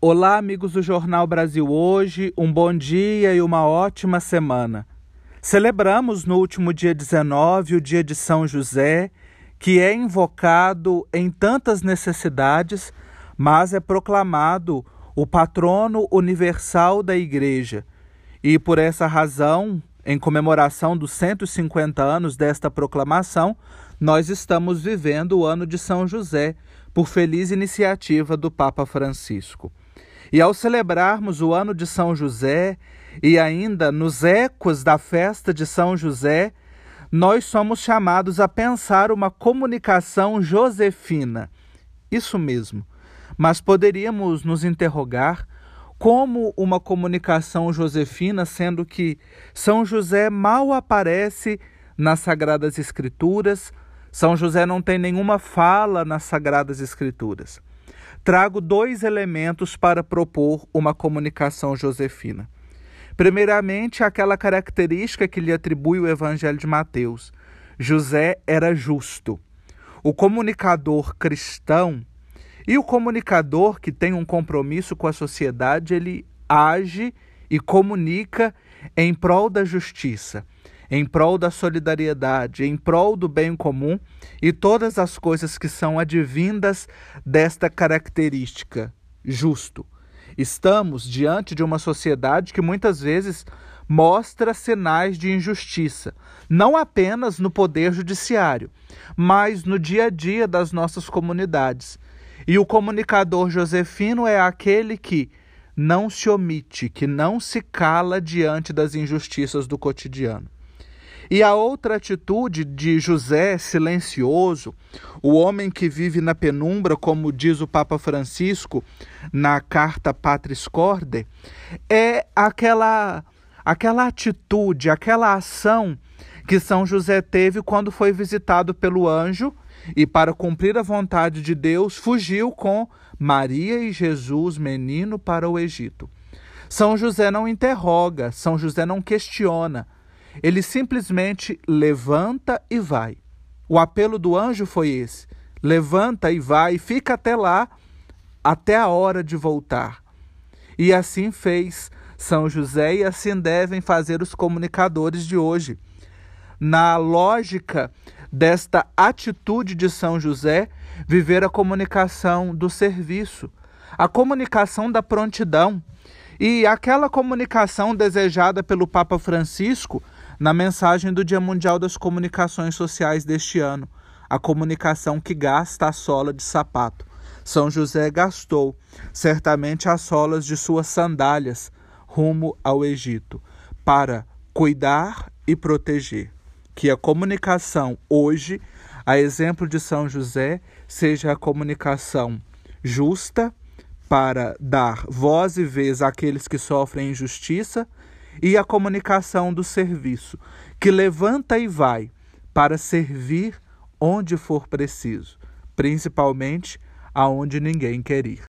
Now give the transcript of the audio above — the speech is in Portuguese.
Olá, amigos do Jornal Brasil Hoje, um bom dia e uma ótima semana. Celebramos no último dia 19 o dia de São José, que é invocado em tantas necessidades, mas é proclamado o patrono universal da Igreja. E por essa razão, em comemoração dos 150 anos desta proclamação, nós estamos vivendo o ano de São José, por feliz iniciativa do Papa Francisco. E ao celebrarmos o ano de São José e ainda nos ecos da festa de São José, nós somos chamados a pensar uma comunicação josefina. Isso mesmo. Mas poderíamos nos interrogar como uma comunicação josefina, sendo que São José mal aparece nas Sagradas Escrituras, São José não tem nenhuma fala nas Sagradas Escrituras trago dois elementos para propor uma comunicação josefina. Primeiramente, aquela característica que lhe atribui o Evangelho de Mateus: José era justo. O comunicador cristão e o comunicador que tem um compromisso com a sociedade, ele age e comunica em prol da justiça em prol da solidariedade, em prol do bem comum e todas as coisas que são advindas desta característica, justo. Estamos diante de uma sociedade que muitas vezes mostra sinais de injustiça, não apenas no poder judiciário, mas no dia a dia das nossas comunidades. E o comunicador josefino é aquele que não se omite, que não se cala diante das injustiças do cotidiano. E a outra atitude de José silencioso, o homem que vive na penumbra, como diz o Papa Francisco na carta Patris Corde, é aquela aquela atitude, aquela ação que São José teve quando foi visitado pelo anjo e para cumprir a vontade de Deus fugiu com Maria e Jesus, menino, para o Egito. São José não interroga, São José não questiona, ele simplesmente levanta e vai. O apelo do anjo foi esse: levanta e vai, fica até lá, até a hora de voltar. E assim fez São José, e assim devem fazer os comunicadores de hoje. Na lógica desta atitude de São José, viver a comunicação do serviço, a comunicação da prontidão. E aquela comunicação desejada pelo Papa Francisco na mensagem do Dia Mundial das Comunicações Sociais deste ano, a comunicação que gasta a sola de sapato. São José gastou certamente as solas de suas sandálias rumo ao Egito para cuidar e proteger. Que a comunicação hoje, a exemplo de São José, seja a comunicação justa para dar voz e vez àqueles que sofrem injustiça e a comunicação do serviço, que levanta e vai para servir onde for preciso, principalmente aonde ninguém quer ir.